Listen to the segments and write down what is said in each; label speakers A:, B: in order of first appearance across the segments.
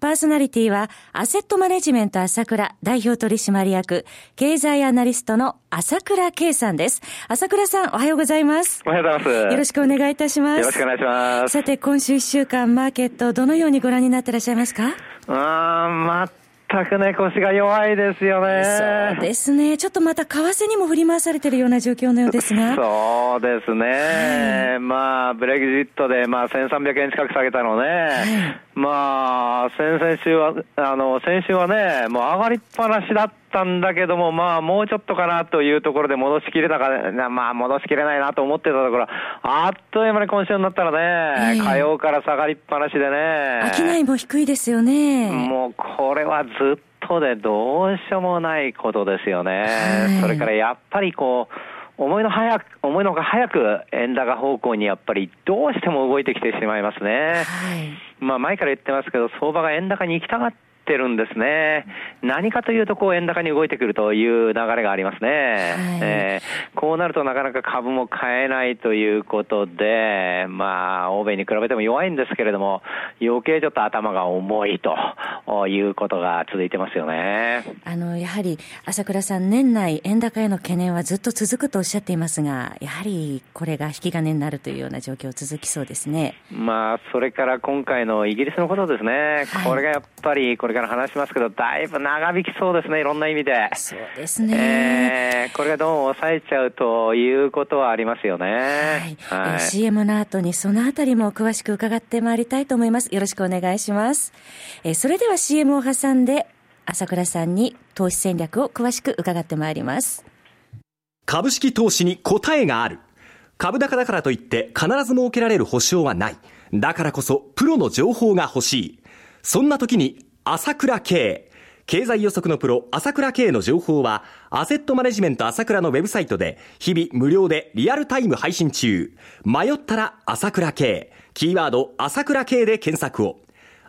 A: パーソナリティは、アセットマネジメント朝倉代表取締役、経済アナリストの朝倉圭さんです。朝倉さん、おはようございます。
B: おはようございます。
A: よろしくお願いいたします。
B: よろしくお願いします。
A: さて、今週一週間、マーケット、どのようにご覧になってらっしゃいますか？
B: あー、全くね、腰が弱いですよ
A: ね。そうですね。ちょっとまた為替にも振り回されているような状況のようですが。
B: そうですね。はい、まあ、ブレグジットで、まあ、1300円近く下げたのね。はいまあ、先々週は、あの、先週はね、もう上がりっぱなしだったんだけども、まあ、もうちょっとかなというところで戻しきれたか、まあ、戻しきれないなと思ってたところ、あっという間に今週になったらね、えー、火曜から下がりっぱなしでね。
A: 商いも低いですよね。
B: もう、これはずっとでどうしようもないことですよね。はい、それからやっぱりこう、思いの早く、思いのが早く円高方向にやっぱりどうしても動いてきてしまいますね。はい。まあ前から言ってますけど、相場が円高に行きたがってるんですね。何かというと、こう、円高に動いてくるという流れがありますね。はい、えー、こうなるとなかなか株も買えないということで、まあ、欧米に比べても弱いんですけれども、余計ちょっと頭が重いということが続いてますよね。
A: あの、やはり、朝倉さん、年内円高への懸念はずっと続くとおっしゃっていますが、やはりこれが引き金になるというような状況続きそうですね。
B: まあ、それから今回のイギリスのことですね。はい、これがやっぱり、これから話しますけど、だいぶ長引きそうですね、いろんな意味で。
A: そうですね。
B: えー、これがどうも抑えちゃうということはありますよね。
A: はい。はい、CM の後にそのあたりも詳しく伺ってまいりたいと思います。よろしくお願いします。えー、それでは CM を挟んで、朝倉さんに投資戦略を詳しく伺ってまいります。
C: 株式投資に答えがある。株高だからといって必ず設けられる保証はない。だからこそプロの情報が欲しい。そんな時に朝倉慶。経済予測のプロ、朝倉慶の情報は、アセットマネジメント朝倉のウェブサイトで、日々無料でリアルタイム配信中。迷ったら朝倉慶。キーワード、朝倉慶で検索を。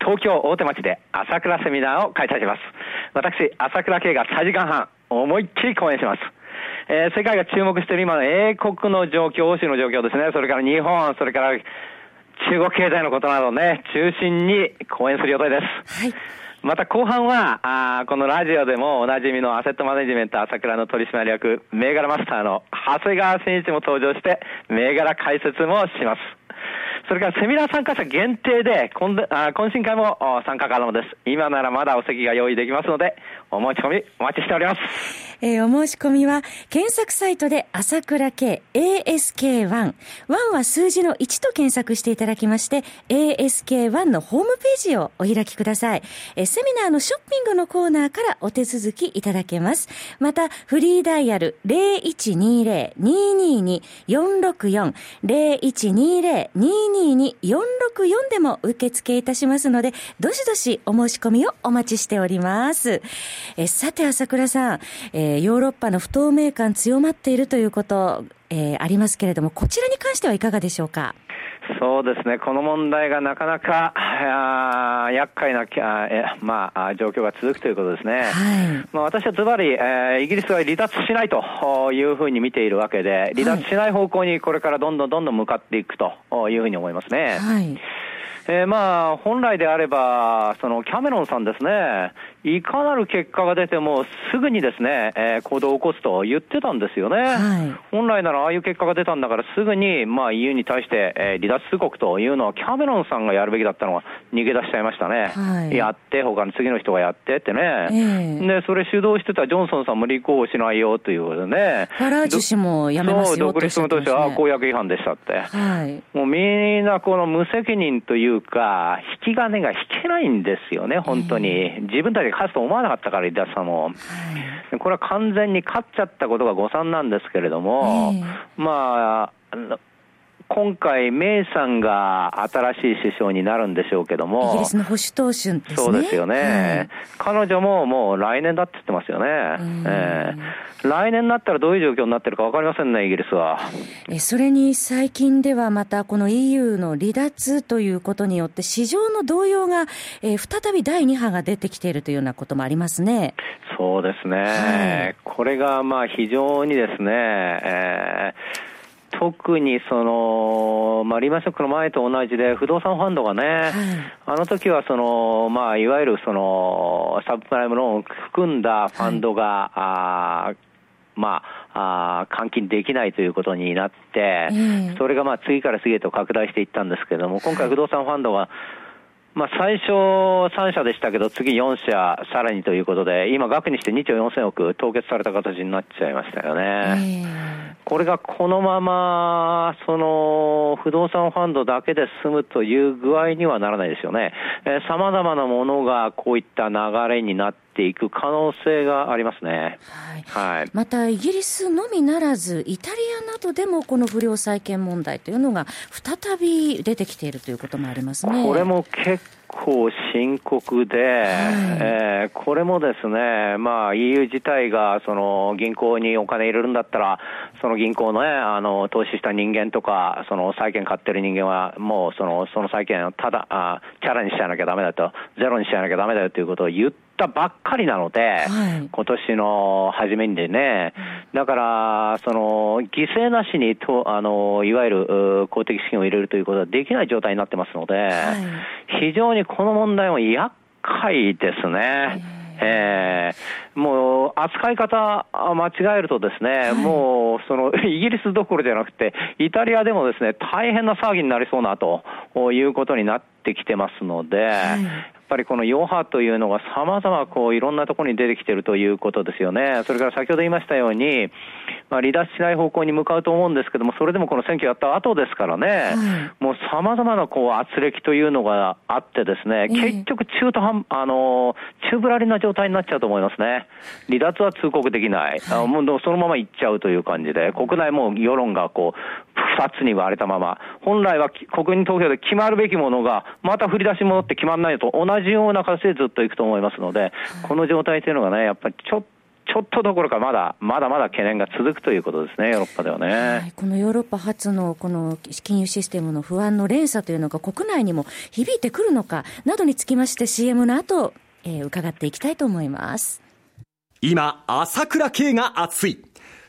B: 東京大手町で朝倉セミナーを開催します。私、朝倉慶が3時間半、思いっきり講演します。えー、世界が注目している今の英国の状況、欧州の状況ですね、それから日本、それから中国経済のことなどね、中心に講演する予定です。はい。また後半は、あこのラジオでもおなじみのアセットマネジメント朝倉の取締役、銘柄マスターの長谷川慎一も登場して、銘柄解説もします。それからセミナー参加者限定で懇懇親会も参加可能です。今ならまだお席が用意できますので、お申し込みお待ちしております。
A: えー、お申し込みは、検索サイトで朝倉系 ASK1。1は数字の1と検索していただきまして、ASK1 のホームページをお開きください。えー、セミナーのショッピングのコーナーからお手続きいただけます。また、フリーダイヤル0120-222-464 0120-222-464 4644でも受付いたしますので、どしどしお申し込みをお待ちしております。えさて、朝倉さん、えー、ヨーロッパの不透明感強まっているということ、えー、ありますけれども、こちらに関してはいかがでしょうか？
B: そうですね、この問題がなかなかあ厄介なえ、まあ、状況が続くということですね、はい。まあ、私はズバリ、えー、イギリスは離脱しないというふうに見ているわけで、離脱しない方向にこれからどんどんどんどん向かっていくというふうに思いますね。はいえー、まあ、本来であれば、そのキャメロンさんですね、いかなる結果が出ても、すぐにですね、えー、行動を起こすと言ってたんですよね。はい、本来ならああいう結果が出たんだから、すぐに、まあ、EU に対して、えー、離脱通告というのは、キャメロンさんがやるべきだったのが逃げ出しちゃいましたね。はい、やって、他の次の人がやってってね。えー、で、それ主導してたジョンソンさんも立候補しないよということでね。
A: ファラージュ氏もやめますよそう、独立
B: 務としては、公約違反でしたって。はい、もうみんなこの無責任というか、引き金が引けないんですよね、本当に。自分たちが勝つと思わなかったから、離脱さも。はい、これは完全に勝っちゃったことが誤算なんですけれども、まあ、今回、メイさんが新しい首相になるんでしょうけども、
A: イギリスの保守党首ですね。
B: そうですよね、はい、彼女ももう来年だって言ってますよね、えー、来年になったらどういう状況になってるか分かりませんね、イギリスは。
A: えそれに最近ではまた、この EU の離脱ということによって、市場の動揺が、えー、再び第2波が出てきているというようなこともありますね。
B: そうですね、はい、これがまあ非常にですね、えー特にその、まあ、リーマンショックの前と同じで、不動産ファンドがね、はい、あの時はその、まあ、いわゆるその、サブプライムローンを含んだファンドが、はい、あまあ、あ換金できないということになって、それがまあ次から次へと拡大していったんですけれども、今回不動産ファンドが、まあ、最初3社でしたけど、次4社、さらにということで、今、額にして2兆4000億凍結された形になっちゃいましたよね。これがこのまま、その、不動産ファンドだけで済むという具合にはならないですよね。えー、様々なものがこういった流れになってていく可能性がありますね、
A: はい、はい、またイギリスのみならず、イタリアなどでもこの不良債権問題というのが再び出てきているということもありますね。
B: これも結構深刻で、はい、えー、これもですね、まあ、EU 自体がその銀行にお金入れるんだったら、その銀行の,、ね、あの投資した人間とか、その債券買ってる人間は、もうそのその債券をただあ、チャラにしちゃわなきゃだめだと、ゼロにしちゃわなきゃだめだよということを言ったばっかりなので、はい、今年の初めにでね、だから、その犠牲なしにとあのいわゆる公的資金を入れるということはできない状態になってますので、はい、非常にこの問題も厄介ですね。えー、もう扱い方間違えるとですね、はい、もうその イギリスどころじゃなくて、イタリアでもですね、大変な騒ぎになりそうなということになってきてますので、はいぱりこの余波というのが様々こういろんなところに出てきているということですよね。それから先ほど言いましたように、まあ、離脱しない方向に向かうと思うんですけども、それでもこの選挙やった後ですからね、はい、もう様々なこう圧力というのがあってですね、結局中途半、あの、中ぶらりな状態になっちゃうと思いますね。離脱は通告できない。はい、もうそのまま行っちゃうという感じで、国内も世論がこう、二つに割れたまま、本来は国民投票で決まるべきものが、また振り出し戻って決まらないと同じような形でずっといくと思いますので、この状態というのがね、やっぱりちょっとちょっとどころかまだ、まだまだ懸念が続くということですね、ヨーロッパではね。はい、
A: このヨーロッパ初のこの金融システムの不安の連鎖というのが国内にも響いてくるのかなどにつきまして CM の後、えー、伺っていきたいと思います。
C: 今、朝倉慶が熱い。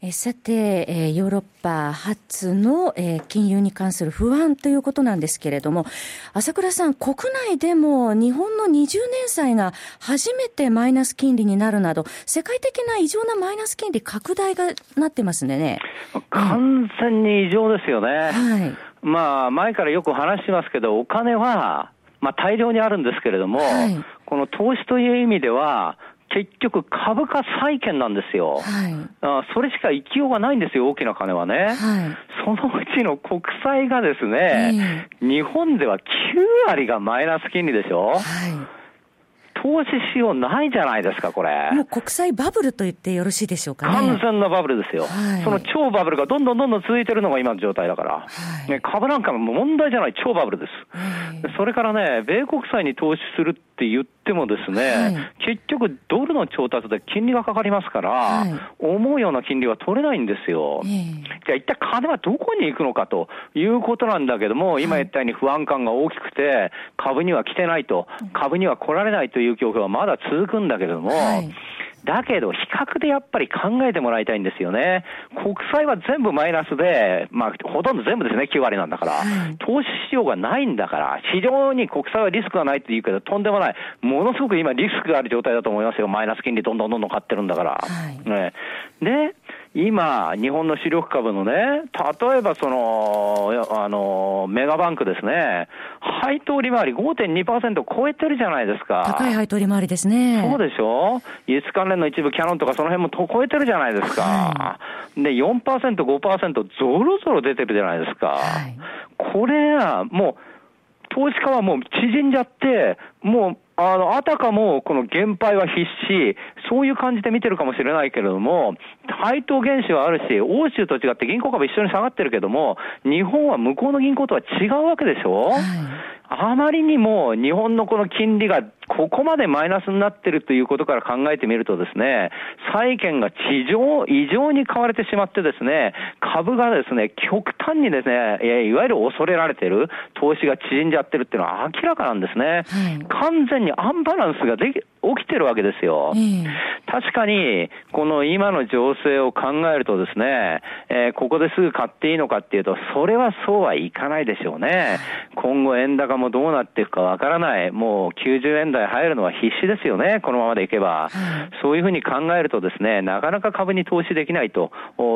A: えさて、えー、ヨーロッパ初の、えー、金融に関する不安ということなんですけれども、朝倉さん、国内でも日本の20年債が初めてマイナス金利になるなど、世界的な異常なマイナス金利拡大がなってますね。
B: 完全に異常ですよね。はい。まあ、前からよく話しますけど、お金は、まあ、大量にあるんですけれども、はい、この投資という意味では、結局株価債券なんですよ。はい、あそれしか生きようがないんですよ、大きな金はね。はい、そのうちの国債がですね、えー、日本では9割がマイナス金利でしょ。はい投資しようないじゃないですか、これ。
A: もう国債バブルと言ってよろしいでしょうか、ね、
B: 完全なバブルですよ、はい、その超バブルがどんどんどんどん続いてるのが今の状態だから、はい、ね、株なんかも問題じゃない超バブルです。それからね、米国債に投資するって言ってもですね、はい、結局ドルの調達で金利がかかりますから、思うような金利は取れないんですよ。じゃあ一体金はどこに行くのかということなんだけども、今言ったように不安感が大きくて、株には来てないと、株には来られないという状況はまだ続くんだけども、はいだけど、比較でやっぱり考えてもらいたいんですよね。国債は全部マイナスで、まあ、ほとんど全部ですね、9割なんだから、はい、投資しようがないんだから、非常に国債はリスクがないって言うけど、とんでもない。ものすごく今リスクがある状態だと思いますよ。マイナス金利どんどんどんどん買ってるんだから。はい、ね。で、今、日本の主力株のね、例えばその、あの、メガバンクですね、配当利回り5.2%超えてるじゃないですか。
A: 高い配当利回りですね。
B: そうでしょ？輸出関連の一部、キャノンとかその辺も超えてるじゃないですか。はい、で、4%、5%ぞろぞろ出てるじゃないですか。はい、これはもう、投資家はもう縮んじゃって、もうあの、あたかもこの減配は必至、そういう感じで見てるかもしれないけれども、配当原資はあるし、欧州と違って銀行株一緒に下がってるけども、日本は向こうの銀行とは違うわけでしょ、はい。あまりにも日本のこの金利がここまでマイナスになってるということから考えてみるとですね、債券が地上、異常に買われてしまってですね、株がですね、極端にですね、いわゆる恐れられてる投資が縮んじゃってるっていうのは明らかなんですね。はい、完全にアンバランスができ、起きてるわけですよ。確かに、この今の情勢を考えるとですね、えー、ここですぐ買っていいのかっていうと、それはそうはいかないでしょうね。今後円高もどうなっていくかわからない。もう90円台入るのは必死ですよね。このままでいけば。そういうふうに考えるとですね、なかなか株に投資できないと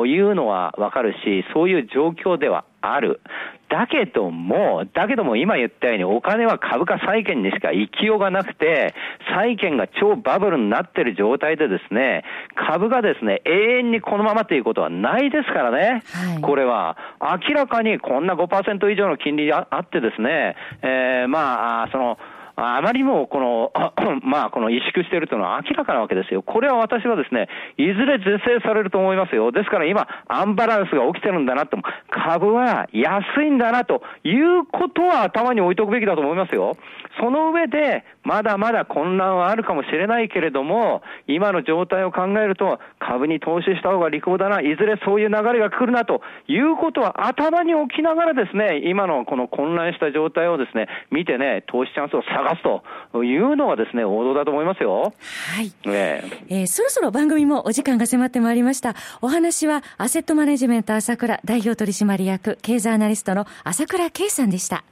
B: いうのはわかるし、そういう状況ではある。だけども、だけども今言ったようにお金は株価債券にしか行きようがなくて、債券が超バブルになってる状態でですね、株がですね、永遠にこのままということはないですからね。はい、これは、明らかにこんな5%以上の金利あってですね、えー、まあ、その、あまりにもこの、まあ、この萎縮しているというのは明らかなわけですよ。これは私はですね、いずれ是正されると思いますよ。ですから今、アンバランスが起きてるんだなと、株は安いんだなということは頭に置いておくべきだと思いますよ。その上で、まだまだ混乱はあるかもしれないけれども、今の状態を考えると、株に投資した方が利口だな、いずれそういう流れが来るなということは頭に置きながらですね、今のこの混乱した状態をですね、見てね、投資チャンスを探探すというのがですね、王道だと思いますよ。
A: はい。ねえー、そろそろ番組もお時間が迫ってまいりました。お話は、アセットマネジメント朝倉代表取締役、経済アナリストの朝倉圭さんでした。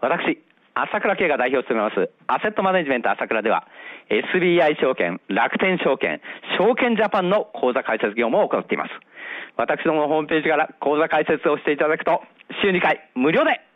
B: 私、朝倉圭が代表を務めます、アセットマネジメント朝倉では、SBI 証券、楽天証券、証券ジャパンの口座開設業務を行っています。私どものホームページから口座開設をしていただくと、週2回無料で